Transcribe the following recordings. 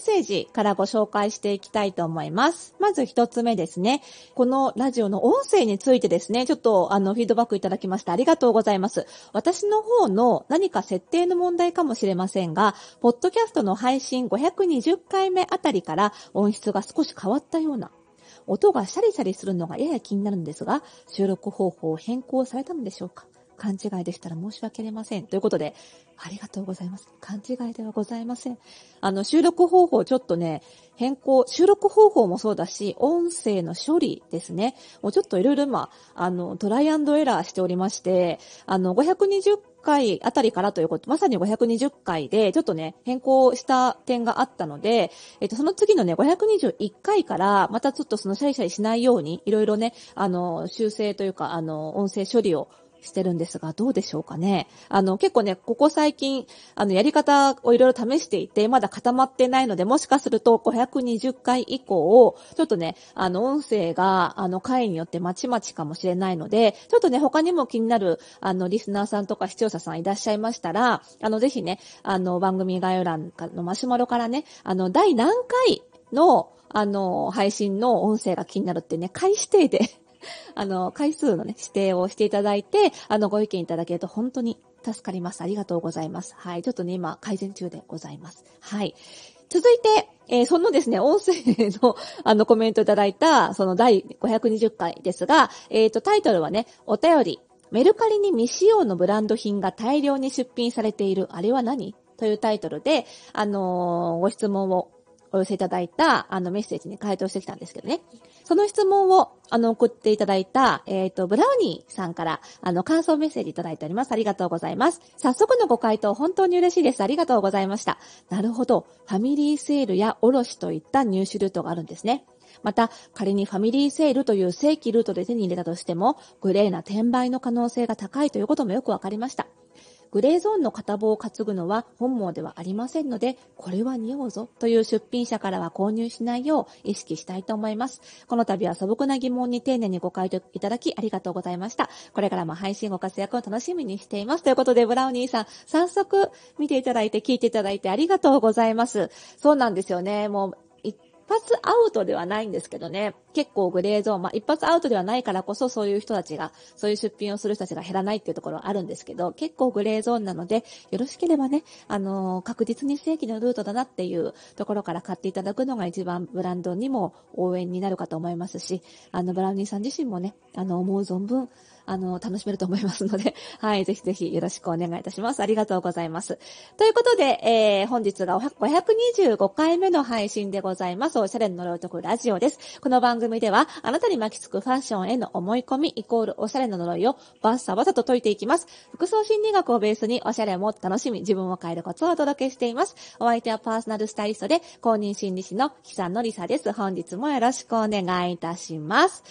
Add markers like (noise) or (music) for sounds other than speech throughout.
ッセージからご紹介していきたいと思います。まず一つ目ですね。このラジオの音声についてですね、ちょっとあの、フィードバックいただきましてありがとうございます。私の方の何か設定の問題かもしれませんが、ポッドキャストの配信520回目あたりから音質が少し変わったような音がシャリシャリするのがやや気になるんですが、収録方法を変更されたのでしょうか？勘違いでしたら申し訳ありません。ということで、ありがとうございます。勘違いではございません。あの、収録方法ちょっとね、変更、収録方法もそうだし、音声の処理ですね。もうちょっといろいろ今、あの、トライアンドエラーしておりまして、あの、520回あたりからということ、まさに520回で、ちょっとね、変更した点があったので、えっと、その次のね、521回から、またちょっとそのシャリシャリしないように、いろいろね、あの、修正というか、あの、音声処理をしてるんですが、どうでしょうかね。あの、結構ね、ここ最近、あの、やり方をいろいろ試していて、まだ固まってないので、もしかすると520回以降、ちょっとね、あの、音声が、あの、回によってまちまちかもしれないので、ちょっとね、他にも気になる、あの、リスナーさんとか視聴者さんいらっしゃいましたら、あの、ぜひね、あの、番組概要欄のマシュマロからね、あの、第何回の、あの、配信の音声が気になるってね、回指定で (laughs) あの、回数のね、指定をしていただいて、あの、ご意見いただけると本当に助かります。ありがとうございます。はい。ちょっとね、今、改善中でございます。はい。続いて、えー、そのですね、音声の、(laughs) あの、コメントいただいた、その第520回ですが、えっ、ー、と、タイトルはね、お便り、メルカリに未使用のブランド品が大量に出品されている、あれは何？というタイトルで、あのー、ご質問をお寄せいただいた、あの、メッセージに回答してきたんですけどね。その質問を、あの、送っていただいた、えっ、ー、と、ブラウニーさんから、あの、感想メッセージいただいております。ありがとうございます。早速のご回答、本当に嬉しいです。ありがとうございました。なるほど。ファミリーセールや卸といった入手ルートがあるんですね。また、仮にファミリーセールという正規ルートで手に入れたとしても、グレーな転売の可能性が高いということもよくわかりました。グレーゾーンの片棒を担ぐのは本望ではありませんので、これは匂うぞという出品者からは購入しないよう意識したいと思います。この度は素朴な疑問に丁寧にご回答いただきありがとうございました。これからも配信ご活躍を楽しみにしています。ということで、ブラウニーさん、早速見ていただいて聞いていただいてありがとうございます。そうなんですよね。もう一発アウトではないんですけどね、結構グレーゾーン、まあ一発アウトではないからこそそういう人たちが、そういう出品をする人たちが減らないっていうところはあるんですけど、結構グレーゾーンなので、よろしければね、あのー、確実に正規のルートだなっていうところから買っていただくのが一番ブランドにも応援になるかと思いますし、あの、ブラウニーさん自身もね、あの、思う存分、あの、楽しめると思いますので、(laughs) はい、ぜひぜひよろしくお願いいたします。ありがとうございます。ということで、えー、本日が525回目の配信でございます。おしゃれの呪いとくラジオです。この番組では、あなたに巻きつくファッションへの思い込みイコールおしゃれの呪いをバッサバサと解いていきます。服装心理学をベースにおしゃれをもっと楽しみ、自分を変えるコツをお届けしています。お相手はパーソナルスタイリストで、公認心理師の木さんのりさです。本日もよろしくお願いいたします。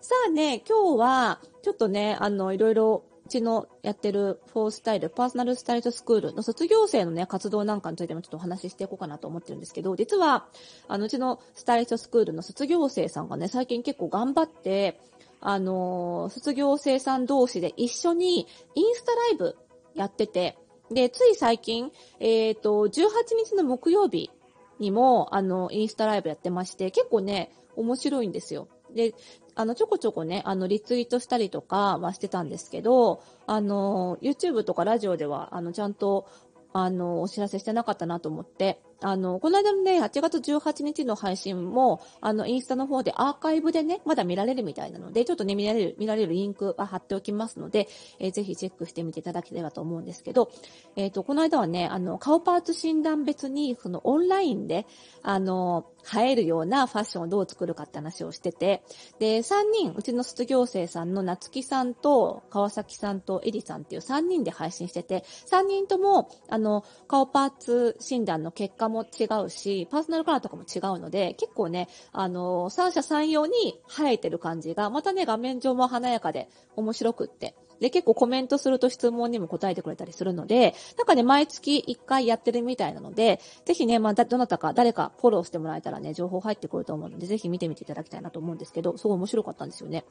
さあね、今日は、ちょっとね、あの、いろいろ、ちのやってるフォースタイル、パーソナルスタイルスクールの卒業生のね、活動なんかについてもちょっとお話ししていこうかなと思ってるんですけど、実は、あの、うちのスタイリストスクールの卒業生さんがね、最近結構頑張って、あのー、卒業生さん同士で一緒にインスタライブやってて、で、つい最近、えっ、ー、と、18日の木曜日にも、あの、インスタライブやってまして、結構ね、面白いんですよ。で、あの、ちょこちょこね、あの、リツイートしたりとかはしてたんですけど、あの、YouTube とかラジオでは、あの、ちゃんと、あの、お知らせしてなかったなと思って、あの、この間のね、8月18日の配信も、あの、インスタの方でアーカイブでね、まだ見られるみたいなので、ちょっとね、見られる、見られるリンクは貼っておきますので、えー、ぜひチェックしてみていただければと思うんですけど、えっ、ー、と、この間はね、あの、顔パーツ診断別に、そのオンラインで、あの、映えるようなファッションをどう作るかって話をしてて、で、3人、うちの卒業生さんの夏木さんと川崎さんとエリさんっていう3人で配信してて、3人とも、あの、顔パーツ診断の結果も違うし、パーソナルカラーとかも違うので、結構ね、あの、三者三様に映えてる感じが、またね、画面上も華やかで面白くって、で、結構コメントすると質問にも答えてくれたりするので、なんかね、毎月1回やってるみたいなので、ぜひね、まあ、どなたか誰かフォローしてもらえたらね、情報入ってくると思うので、ぜひ見てみていただきたいなと思うんですけど、すごい面白かったんですよね。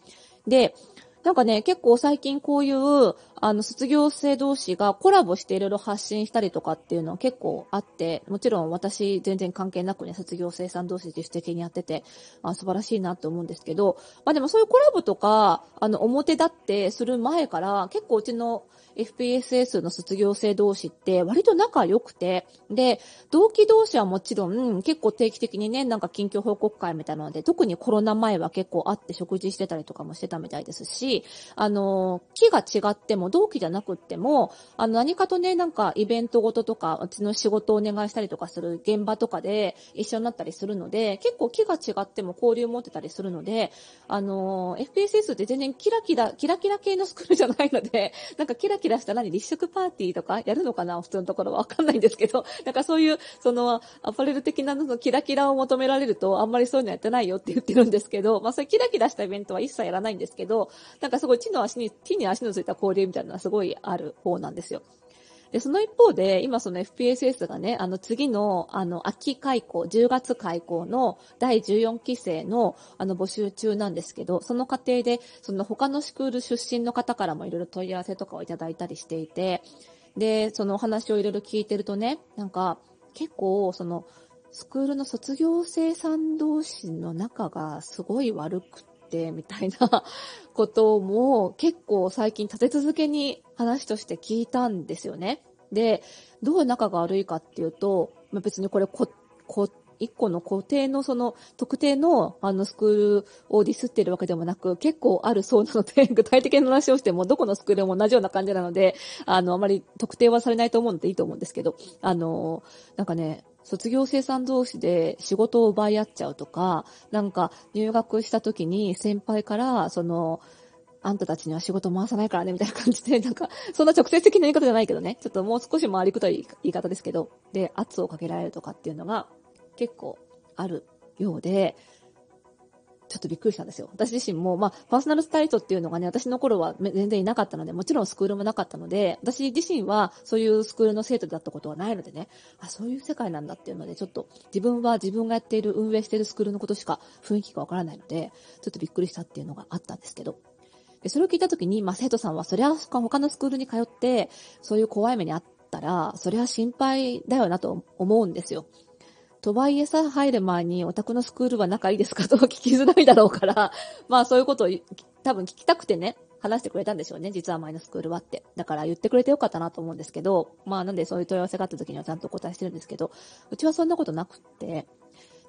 で、なんかね、結構最近こういう、あの、卒業生同士がコラボしていろいろ発信したりとかっていうのは結構あって、もちろん私全然関係なくね、卒業生さん同士自主的にやってて、あ素晴らしいなと思うんですけど、まあでもそういうコラボとか、あの、表立ってする前から、結構うちの FPSS の卒業生同士って割と仲良くて、で、同期同士はもちろん結構定期的にね、なんか近況報告会みたいなので、特にコロナ前は結構会って食事してたりとかもしてたみたいですし、あの、木が違っても、同期じゃなくっても、あの、何かとね、なんかイベントごととか、うちの仕事をお願いしたりとかする現場とかで一緒になったりするので、結構木が違っても交流持ってたりするので、あの、FPSS って全然キラキラ、キラキラ系のスクールじゃないので、(laughs) なんかキラキラした何立食パーティーとかやるのかな普通のところはわかんないんですけど、(laughs) なんかそういう、その、アパレル的なのキラキラを求められると、あんまりそういうのやってないよって言ってるんですけど、まあそういうキラキラしたイベントは一切やらないんですけど、なんかすごい地の足に、地に足のついた交流みたいなのはすごいある方なんですよ。で、その一方で、今その FPSS がね、あの次の、あの、秋開校、10月開校の第14期生の、あの、募集中なんですけど、その過程で、その他のスクール出身の方からもいろいろ問い合わせとかをいただいたりしていて、で、そのお話をいろいろ聞いてるとね、なんか、結構、その、スクールの卒業生さん同士の仲がすごい悪くてて、みたいなことも結構最近立て続けに話として聞いたんですよね。で、どう仲が悪いかっていうと、まあ、別にこれこ、こ、一個の固定のその特定のあのスクールをディスってるわけでもなく結構あるそうなので (laughs) 具体的な話をしてもどこのスクールも同じような感じなのであのあまり特定はされないと思うのでいいと思うんですけどあのなんかね卒業生産同士で仕事を奪い合っちゃうとか、なんか入学した時に先輩から、その、あんたたちには仕事回さないからね、みたいな感じで、(laughs) なんか、そんな直接的な言い方じゃないけどね、ちょっともう少し回りくどい言い方ですけど、で、圧をかけられるとかっていうのが結構あるようで、ちょっとびっくりしたんですよ。私自身も、まあ、パーソナルスタイリストっていうのがね、私の頃は全然いなかったので、もちろんスクールもなかったので、私自身はそういうスクールの生徒だったことはないのでね、あ、そういう世界なんだっていうので、ちょっと自分は自分がやっている、運営しているスクールのことしか雰囲気がわからないので、ちょっとびっくりしたっていうのがあったんですけど。でそれを聞いたときに、まあ、生徒さんは、そりゃ他のスクールに通って、そういう怖い目にあったら、それは心配だよなと思うんですよ。とはいえさ、入る前にお宅のスクールは仲いいですかと聞きづらいだろうから、(laughs) まあそういうことを多分聞きたくてね、話してくれたんでしょうね。実は前のスクールはって。だから言ってくれてよかったなと思うんですけど、まあなんでそういう問い合わせがあった時にはちゃんとお答えしてるんですけど、うちはそんなことなくって、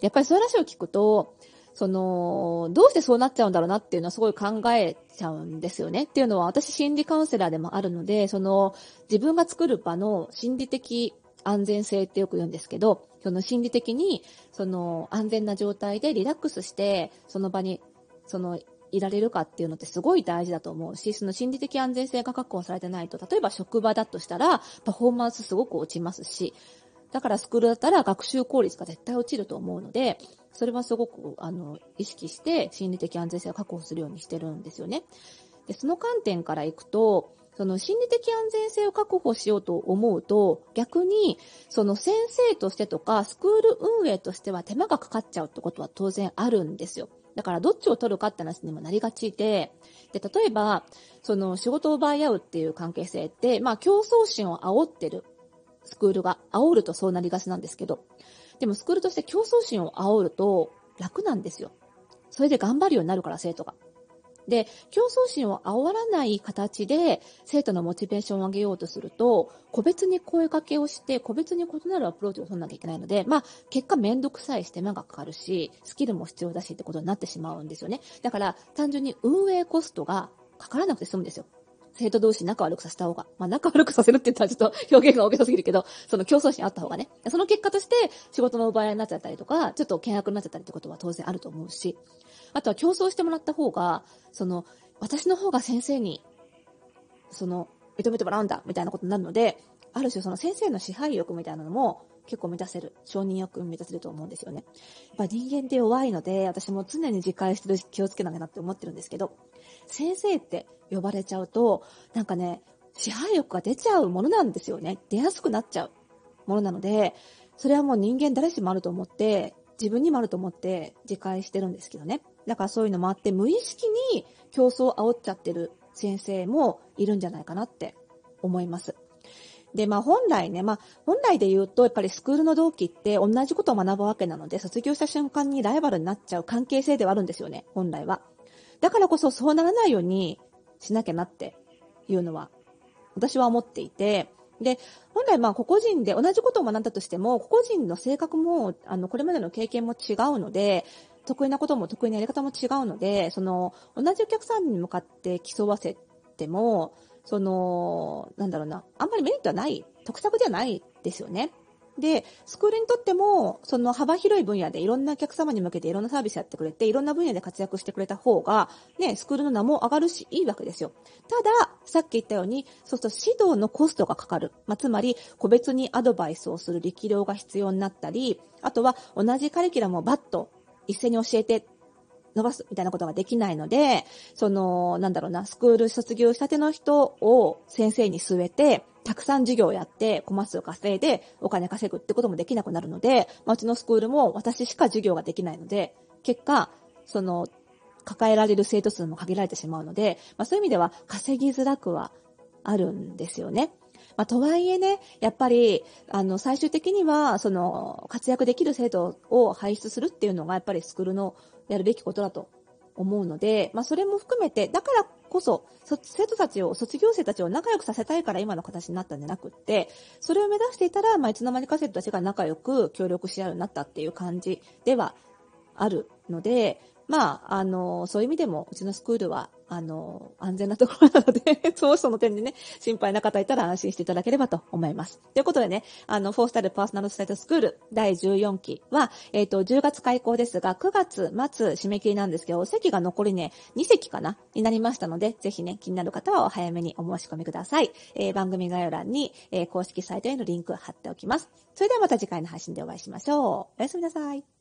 やっぱりそういう話を聞くと、その、どうしてそうなっちゃうんだろうなっていうのはすごい考えちゃうんですよね。っていうのは私心理カウンセラーでもあるので、その自分が作る場の心理的安全性ってよく言うんですけど、その心理的に、その安全な状態でリラックスして、その場に、その、いられるかっていうのってすごい大事だと思うし、その心理的安全性が確保されてないと、例えば職場だとしたら、パフォーマンスすごく落ちますし、だからスクールだったら学習効率が絶対落ちると思うので、それはすごく、あの、意識して心理的安全性を確保するようにしてるんですよね。で、その観点からいくと、その心理的安全性を確保しようと思うと、逆に、その先生としてとか、スクール運営としては手間がかかっちゃうってことは当然あるんですよ。だからどっちを取るかって話にもなりがちで、で、例えば、その仕事を奪い合うっていう関係性って、まあ競争心を煽ってるスクールが、煽るとそうなりがちなんですけど、でもスクールとして競争心を煽ると楽なんですよ。それで頑張るようになるから生徒が。で、競争心を煽らない形で生徒のモチベーションを上げようとすると、個別に声かけをして、個別に異なるアプローチを取らなきゃいけないので、まあ、結果めんどくさいし手間がかかるし、スキルも必要だしってことになってしまうんですよね。だから、単純に運営コストがかからなくて済むんですよ。生徒同士仲悪くさせた方が。まあ、仲悪くさせるって言ったらちょっと表現が大げさすぎるけど、その競争心あった方がね。その結果として仕事の奪い合いになっちゃったりとか、ちょっと険悪になっちゃったりってことは当然あると思うし、あとは競争してもらった方が、その、私の方が先生に、その、認めてもらうんだ、みたいなことになるので、ある種その先生の支配欲みたいなのも結構満たせる、承認欲満たせると思うんですよね。やっぱ人間って弱いので、私も常に自戒してるし気をつけなきゃなって思ってるんですけど、先生って呼ばれちゃうと、なんかね、支配欲が出ちゃうものなんですよね。出やすくなっちゃうものなので、それはもう人間誰しもあると思って、自分にもあると思って自戒してるんですけどね。だからそういうのもあって、無意識に競争を煽っちゃってる先生もいるんじゃないかなって思います。で、まあ本来ね、まあ本来で言うと、やっぱりスクールの同期って同じことを学ぶわけなので、卒業した瞬間にライバルになっちゃう関係性ではあるんですよね、本来は。だからこそそうならないようにしなきゃなっていうのは、私は思っていて、で、本来まあ個々人で同じことを学んだとしても、個々人の性格も、あの、これまでの経験も違うので、得意なことも得意なやり方も違うので、その、同じお客さんに向かって競わせても、その、なんだろうな、あんまりメリットはない、得策じゃないですよね。で、スクールにとっても、その幅広い分野でいろんなお客様に向けていろんなサービスやってくれて、いろんな分野で活躍してくれた方が、ね、スクールの名も上がるし、いいわけですよ。ただ、さっき言ったように、そうすると指導のコストがかかる。まあ、つまり、個別にアドバイスをする力量が必要になったり、あとは同じカリキュラムをバッと一斉に教えて伸ばすみたいなことができないので、その、なんだろうな、スクール卒業したての人を先生に据えて、たくさん授業をやって、コマ数を稼いで、お金稼ぐってこともできなくなるので、まあ、うちのスクールも私しか授業ができないので、結果、その、抱えられる生徒数も限られてしまうので、まあ、そういう意味では稼ぎづらくはあるんですよね。まあ、とはいえね、やっぱり、あの、最終的には、その、活躍できる生徒を輩出するっていうのが、やっぱりスクールのやるべきことだと思うので、まあ、それも含めて、だからこそ、生徒たちを、卒業生たちを仲良くさせたいから今の形になったんじゃなくって、それを目指していたら、まあ、いつの間にか生徒たちが仲良く協力し合うようになったっていう感じではあるので、まあ、あの、そういう意味でも、うちのスクールは、あの、安全なところなので (laughs) そうその点でね、心配な方いたら安心していただければと思います。ということでね、あの、フォースタルパーソナルスタイトスクール第14期は、えっ、ー、と、10月開校ですが、9月末締め切りなんですけど、席が残りね、2席かなになりましたので、ぜひね、気になる方はお早めにお申し込みください。えー、番組概要欄に、えー、公式サイトへのリンク貼っておきます。それではまた次回の配信でお会いしましょう。おやすみなさい。